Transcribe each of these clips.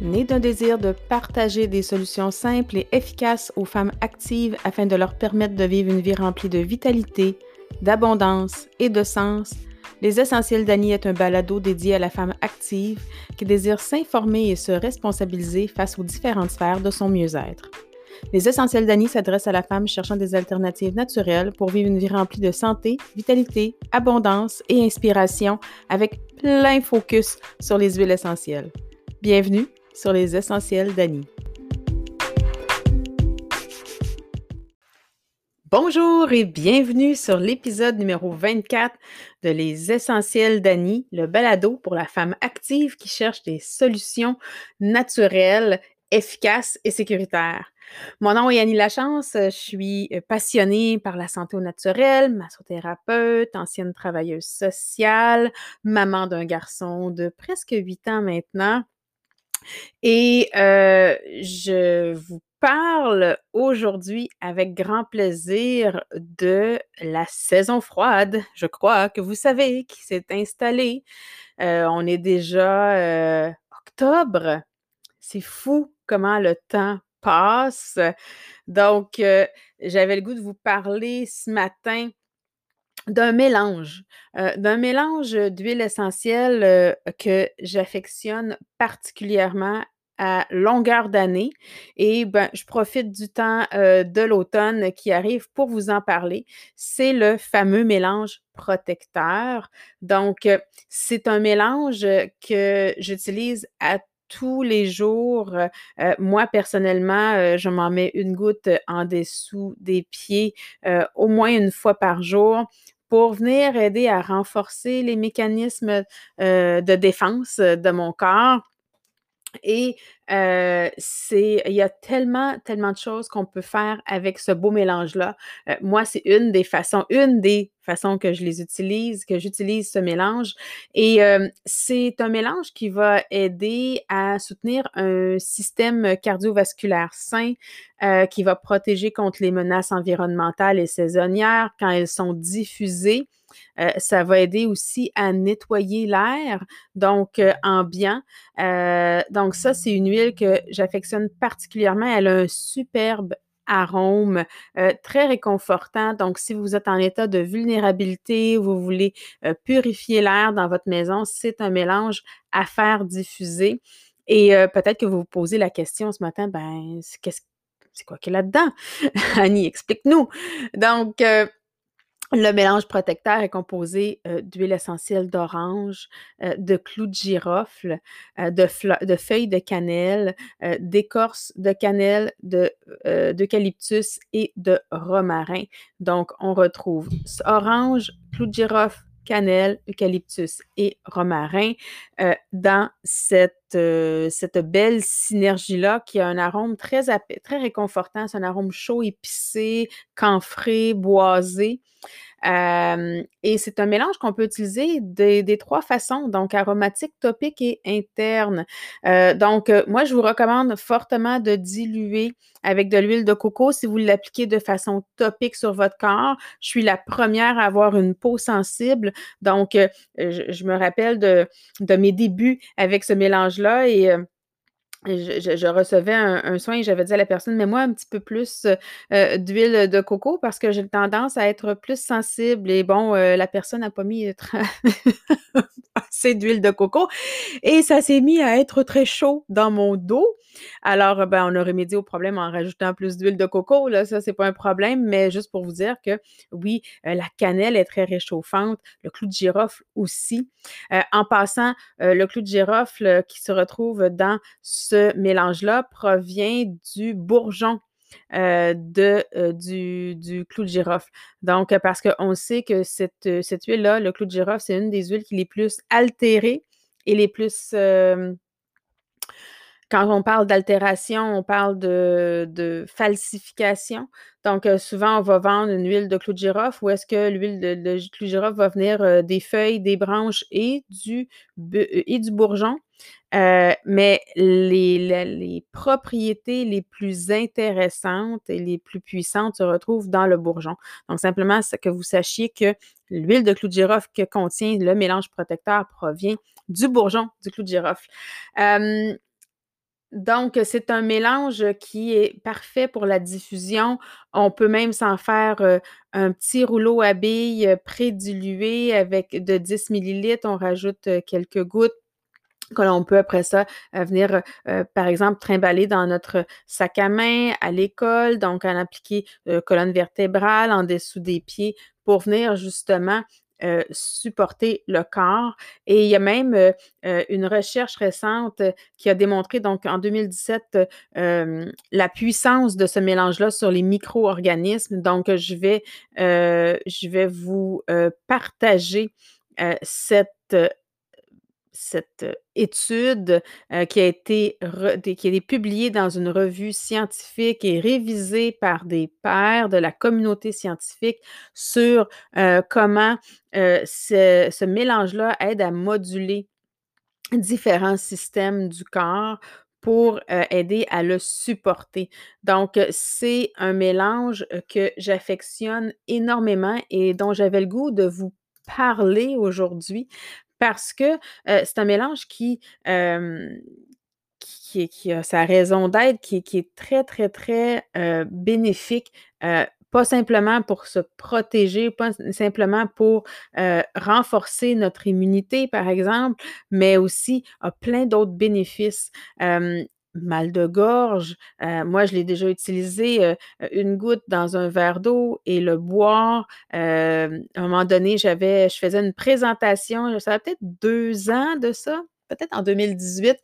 né d'un désir de partager des solutions simples et efficaces aux femmes actives afin de leur permettre de vivre une vie remplie de vitalité, d'abondance et de sens, Les Essentiels d'Annie est un balado dédié à la femme active qui désire s'informer et se responsabiliser face aux différentes sphères de son mieux-être. Les Essentiels d'Annie s'adressent à la femme cherchant des alternatives naturelles pour vivre une vie remplie de santé, vitalité, abondance et inspiration avec plein focus sur les huiles essentielles. Bienvenue sur les Essentiels d'Annie. Bonjour et bienvenue sur l'épisode numéro 24 de Les Essentiels d'Annie, le balado pour la femme active qui cherche des solutions naturelles, efficaces et sécuritaires. Mon nom est Annie Lachance, je suis passionnée par la santé au naturel, massothérapeute, ancienne travailleuse sociale, maman d'un garçon de presque 8 ans maintenant. Et je vous parle aujourd'hui avec grand plaisir de la saison froide. Je crois que vous savez qui s'est installée. On est déjà octobre. C'est fou comment le temps passe. Donc, j'avais le goût de vous parler ce matin d'un mélange, euh, d'un mélange d'huile essentielle euh, que j'affectionne particulièrement à longueur d'année. Et ben, je profite du temps euh, de l'automne qui arrive pour vous en parler. C'est le fameux mélange protecteur. Donc, c'est un mélange que j'utilise à tous les jours. moi, personnellement, je m'en mets une goutte en dessous des pieds au moins une fois par jour pour venir aider à renforcer les mécanismes de défense de mon corps. Et c'est, il y a tellement, tellement de choses qu'on peut faire avec ce beau mélange-là. moi, c'est une des façons, une des façons que je les utilise, que j'utilise ce mélange. Et c'est un mélange qui va aider à soutenir un système cardiovasculaire sain, qui va protéger contre les menaces environnementales et saisonnières quand elles sont diffusées. Euh, ça va aider aussi à nettoyer l'air, donc euh, ambiant. Euh, donc ça, c'est une huile que j'affectionne particulièrement. Elle a un superbe arôme très réconfortant. Donc, si vous êtes en état de vulnérabilité, vous voulez purifier l'air dans votre maison, c'est un mélange à faire diffuser. Et peut-être que vous vous posez la question ce matin, ben, qu'est-ce c'est quoi qu'il y a là-dedans? Annie, explique-nous. Donc, le mélange protecteur est composé euh, d'huile essentielle d'orange, euh, de clous de girofle, euh, de, de, feuilles de cannelle, d'écorce de cannelle, d'eucalyptus et de romarin. Donc, on retrouve orange, clous de girofle, cannelle, eucalyptus et romarin dans cette, cette belle synergie-là qui a un arôme très, très réconfortant. C'est un arôme chaud, épicé, camphré, boisé et c'est un mélange qu'on peut utiliser des, trois façons, donc aromatique, topique et interne. Euh, donc, euh, moi, je vous recommande fortement de diluer avec de l'huile de coco si vous l'appliquez de façon topique sur votre corps. Je suis la première à avoir une peau sensible, donc euh, je, me rappelle de, de, mes débuts avec ce mélange-là et je, recevais un, soin et j'avais dit à la personne, mais moi un petit peu plus euh, d'huile de coco parce que j'ai tendance à être plus sensible. Et bon, euh, la personne n'a pas mis assez d'huile de coco et ça s'est mis à être très chaud dans mon dos. Alors, ben, on a remédié au problème en rajoutant plus d'huile de coco. Là, ça, c'est pas un problème, mais juste pour vous dire que oui, euh, la cannelle est très réchauffante, le clou de girofle aussi. Euh, en passant, euh, le clou de girofle qui se retrouve dans ce mélange-là provient du bourgeon de, du, du, clou de girofle. Donc, parce qu'on sait que cette, huile-là, le clou de girofle, c'est une des huiles qui est les plus altérées et les plus quand on parle d'altération, on parle de, falsification. Donc, euh, souvent, on va vendre une huile de clou de girofle ou est-ce que l'huile de, clou de girofle va venir euh, des feuilles, des branches et du, euh, et du bourgeon? Mais les, propriétés les plus intéressantes et les plus puissantes se retrouvent dans le bourgeon. Donc, simplement, que vous sachiez que l'huile de clou de girofle que contient le mélange protecteur provient du bourgeon du clou de girofle. Donc, c'est un mélange qui est parfait pour la diffusion. On peut même s'en faire, heu, un petit rouleau à billes, prédilué avec de 10 millilitres. On rajoute, quelques gouttes que l'on peut après ça euh, venir, euh, par exemple, trimballer dans notre sac à main à l'école, donc en appliquer euh, colonne vertébrale en dessous des pieds pour venir justement supporter le corps. Et il y a même une recherche récente qui a démontré, donc en 2017, la puissance de ce mélange-là sur les micro-organismes. Donc, je vais vous partager cette cette étude qui, a été qui a été publiée dans une revue scientifique et révisée par des pairs de la communauté scientifique sur comment ce, ce mélange-là aide à moduler différents systèmes du corps pour aider à le supporter. Donc, c'est un mélange que j'affectionne énormément et dont j'avais le goût de vous parler aujourd'hui parce que c'est un mélange qui, qui, a sa raison d'être, qui, est très, très, très bénéfique pas simplement pour se protéger, pas simplement pour renforcer notre immunité, par exemple, mais aussi a plein d'autres bénéfices mal de gorge. Moi, je l'ai déjà utilisé une goutte dans un verre d'eau et le boire. À un moment donné, j'avais, je faisais une présentation, ça fait peut-être deux ans de ça, peut-être en 2018.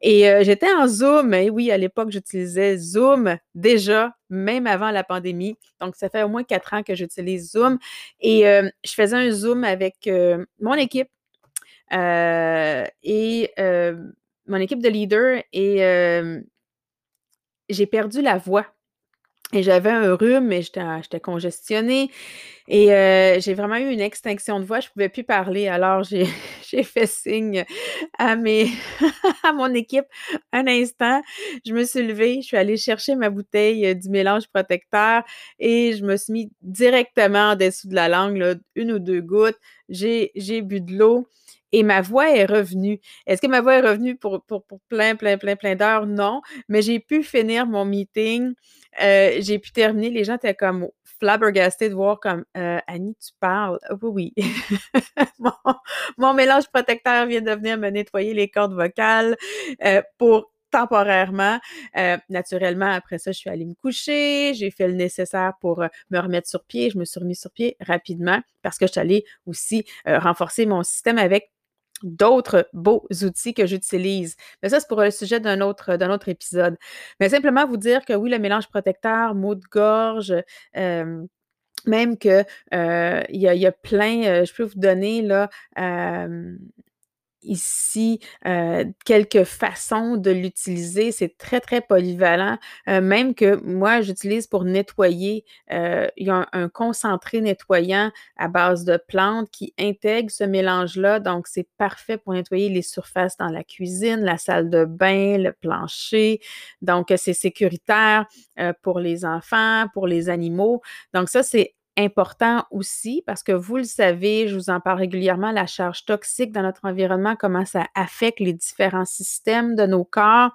Et j'étais en Zoom. Et oui, à l'époque, j'utilisais Zoom déjà, même avant la pandémie. Donc, ça fait au moins quatre ans que j'utilise Zoom. Et je faisais un Zoom avec mon équipe. et mon équipe de leaders et j'ai perdu la voix. Et j'avais un rhume, et j'étais congestionnée. Et j'ai vraiment eu une extinction de voix. Je ne pouvais plus parler. Alors, j'ai fait signe à, mes, à mon équipe un instant. Je me suis levée, je suis allée chercher ma bouteille du mélange protecteur et je me suis mis directement en dessous de la langue, une ou deux gouttes. J'ai bu de l'eau et ma voix est revenue. Est-ce que ma voix est revenue pour, pour, plein, plein, plein, plein d'heures? Non, mais j'ai pu finir mon meeting. Euh, j'ai pu terminer. Les gens étaient comme flabbergastés de voir comme euh, Annie, tu parles? Oui, oui. mon, mélange protecteur vient de venir me nettoyer les cordes vocales euh, pour temporairement. naturellement, après ça, je suis allée me coucher, j'ai fait le nécessaire pour me remettre sur pied. Je me suis remis sur pied rapidement parce que je suis allée aussi renforcer mon système avec d'autres beaux outils que j'utilise. Mais ça, c'est pour le sujet d'un autre, épisode. Mais simplement vous dire que oui, le mélange protecteur, mot de gorge, même que il y, a plein, je peux vous donner là, ici euh, quelques façons de l'utiliser. C'est très, très polyvalent. Euh, même que moi, j'utilise pour nettoyer. Euh, il y a un, concentré nettoyant à base de plantes qui intègre ce mélange-là. Donc, c'est parfait pour nettoyer les surfaces dans la cuisine, la salle de bain, le plancher. Donc, c'est sécuritaire pour les enfants, pour les animaux. Donc, ça, c'est important aussi parce que vous le savez, je vous en parle régulièrement, la charge toxique dans notre environnement, comment ça affecte les différents systèmes de nos corps.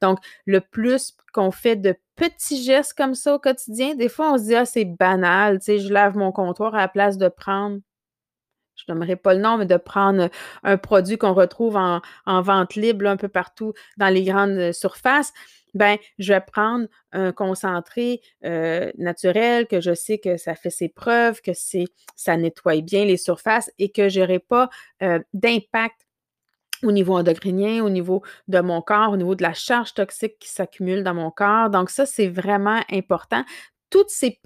Donc, le plus qu'on fait de petits gestes comme ça au quotidien, des fois, on se dit, ah, c'est banal, tu sais, je lave mon comptoir à la place de prendre je n'aimerais pas le nom, mais de prendre un produit qu'on retrouve en, vente libre un peu partout dans les grandes surfaces ben, je vais prendre un concentré naturel que je sais que ça fait ses preuves, que ça nettoie bien les surfaces et que je n'aurai pas d'impact au niveau endocrinien, au niveau de mon corps, au niveau de la charge toxique qui s'accumule dans mon corps. Donc ça, c'est vraiment important toutes ces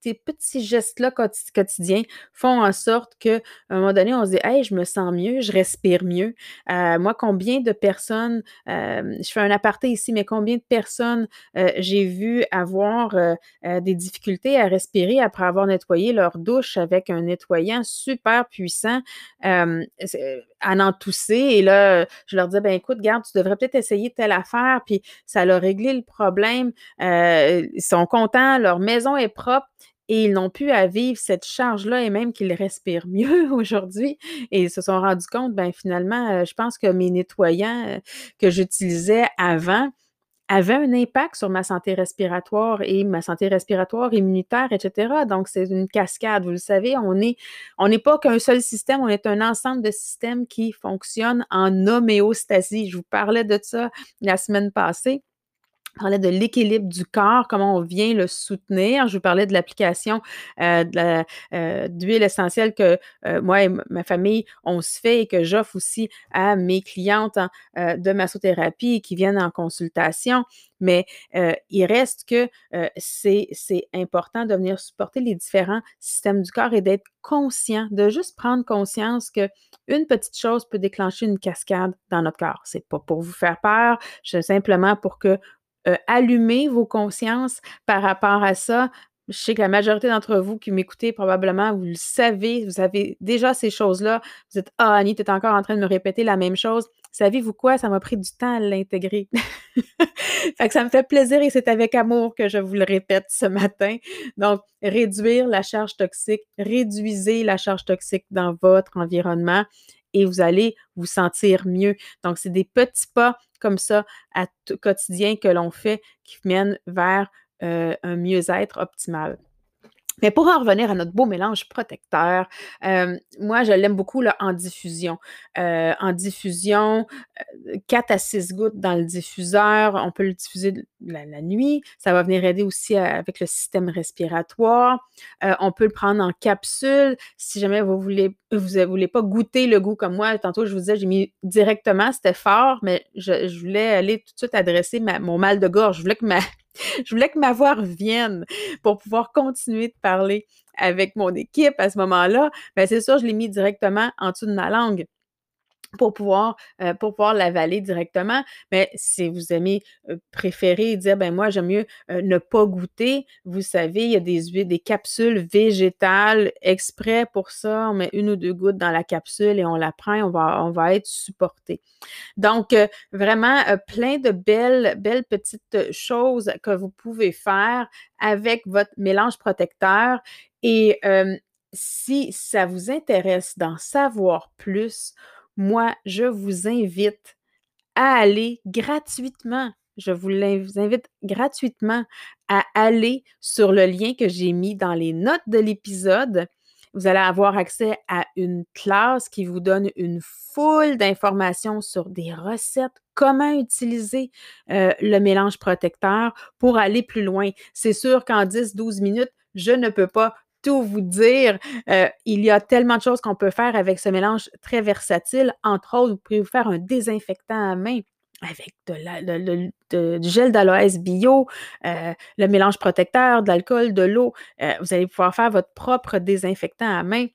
ces petits gestes-là quotidiens font en sorte qu'à un moment donné, on se dit Hey, je me sens mieux, je respire mieux. Euh, moi, combien de personnes, euh, je fais un aparté ici, mais combien de personnes euh, j'ai vu avoir des difficultés à respirer après avoir nettoyé leur douche avec un nettoyant super puissant en tousser. Et là, je leur disais ben écoute, garde, tu devrais peut-être essayer telle affaire, puis ça leur réglé le problème. ils sont contents, leur maison est propre et ils n'ont plus à vivre cette charge-là et même qu'ils respirent mieux aujourd'hui et ils se sont rendus compte, ben finalement, euh, je pense que mes nettoyants euh, que j'utilisais avant avaient un impact sur ma santé respiratoire et ma santé respiratoire, immunitaire, etc. Donc, c'est une cascade. Vous le savez, on est, on n'est pas qu'un seul système, on est un ensemble de systèmes qui fonctionnent en homéostasie. Je vous parlais de ça la semaine passée. Je parlais de l'équilibre du corps, comment on vient le soutenir. Je vous parlais de l'application euh, euh, d'huile essentielle que euh, moi et ma famille, on se fait et que j'offre aussi à mes clientes de massothérapie qui viennent en consultation. Mais il reste que c'est important de venir supporter les différents systèmes du corps et d'être conscient, de juste prendre conscience que une petite chose peut déclencher une cascade dans notre corps. C'est pas pour vous faire peur, c'est simplement pour que euh, allumer vos consciences par rapport à ça? Je sais que la majorité d'entre vous qui m'écoutez, probablement, vous le savez, vous avez déjà ces choses-là. Vous êtes Ah, Annie, tu es encore en train de me répéter la même chose. Savez-vous quoi? Ça m'a pris du temps à l'intégrer. ça me fait plaisir et c'est avec amour que je vous le répète ce matin. Donc, réduire la charge toxique, réduisez la charge toxique dans votre environnement et vous allez vous sentir mieux. Donc, c'est des petits pas comme ça à quotidien que l'on fait qui mènent vers euh, un mieux-être optimal. Mais pour en revenir à notre beau mélange protecteur, euh, moi, je l'aime beaucoup là, en diffusion. Euh, en diffusion, 4 à 6 gouttes dans le diffuseur. On peut le diffuser la, nuit. Ça va venir aider aussi avec le système respiratoire. on peut le prendre en capsule. Si jamais vous voulez, vous ne voulez pas goûter le goût comme moi, tantôt, je vous disais, j'ai mis directement, c'était fort, mais je, voulais aller tout de suite adresser mon mal de gorge. Je voulais que ma, je voulais que ma voix revienne pour pouvoir continuer de parler avec mon équipe à ce moment-là. Bien, c'est sûr, je l'ai mis directement en dessous de ma langue pour pouvoir, euh, pour pouvoir l'avaler directement. Mais si vous aimez euh, préférer dire, ben moi, j'aime mieux euh, ne pas goûter, vous savez, il y a des des capsules végétales exprès pour ça. On met une ou deux gouttes dans la capsule et on la prend on va, on va être supporté. Donc, vraiment, plein de belles, belles petites choses que vous pouvez faire avec votre mélange protecteur. Et si ça vous intéresse d'en savoir plus, moi, je vous invite à aller gratuitement. Je vous invite gratuitement à aller sur le lien que j'ai mis dans les notes de l'épisode. Vous allez avoir accès à une classe qui vous donne une foule d'informations sur des recettes, comment utiliser euh, le mélange protecteur pour aller plus loin. C'est sûr qu'en 10-12 minutes, je ne peux pas tout vous dire. Euh, il y a tellement de choses qu'on peut faire avec ce mélange très versatile. Entre autres, vous pouvez vous faire un désinfectant à main avec du gel d'aloès bio, euh, le mélange protecteur, de l'alcool, de l'eau. Euh, vous allez pouvoir faire votre propre désinfectant à main.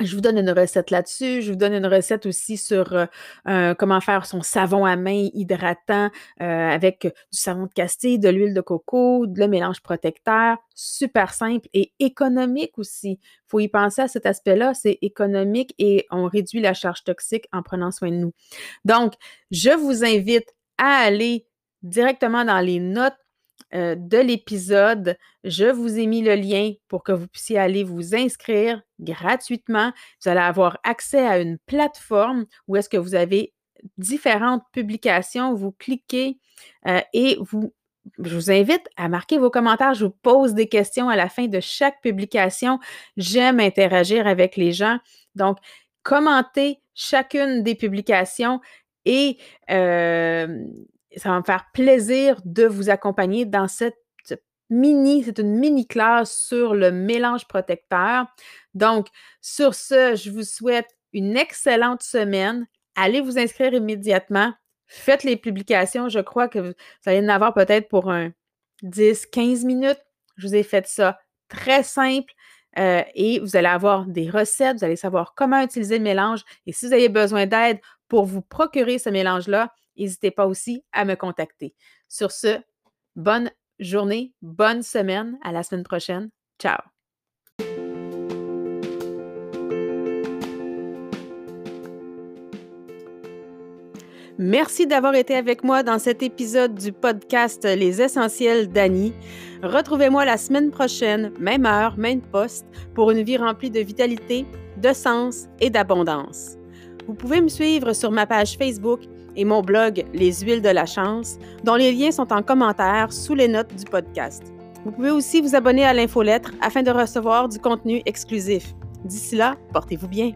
Je vous donne une recette là-dessus. Je vous donne une recette aussi sur euh, comment faire son savon à main hydratant euh, avec du savon de Castille, de l'huile de coco, le mélange protecteur. Super simple et économique aussi. Il faut y penser à cet aspect-là. C'est économique et on réduit la charge toxique en prenant soin de nous. Donc, je vous invite à aller directement dans les notes euh, de l'épisode. Je vous ai mis le lien pour que vous puissiez aller vous inscrire gratuitement. Vous allez avoir accès à une plateforme où est-ce que vous avez différentes publications. Vous cliquez euh, et vous je vous invite à marquer vos commentaires. Je vous pose des questions à la fin de chaque publication. J'aime interagir avec les gens. Donc, commentez chacune des publications et euh, ça va me faire plaisir de vous accompagner dans cette mini, c'est une mini classe sur le mélange protecteur. Donc, sur ce, je vous souhaite une excellente semaine. Allez vous inscrire immédiatement. Faites les publications. Je crois que vous allez en avoir peut-être pour un 10, 15 minutes. Je vous ai fait ça très simple. Euh, et vous allez avoir des recettes, vous allez savoir comment utiliser le mélange. Et si vous avez besoin d'aide pour vous procurer ce mélange-là, n'hésitez pas aussi à me contacter. Sur ce, bonne journée, bonne semaine. À la semaine prochaine. Ciao. Merci d'avoir été avec moi dans cet épisode du podcast Les Essentiels d'Annie. Retrouvez-moi la semaine prochaine, même heure, même poste, pour une vie remplie de vitalité, de sens et d'abondance. Vous pouvez me suivre sur ma page Facebook et mon blog Les huiles de la chance, dont les liens sont en commentaire sous les notes du podcast. Vous pouvez aussi vous abonner à l'infolettre afin de recevoir du contenu exclusif. D'ici là, portez-vous bien.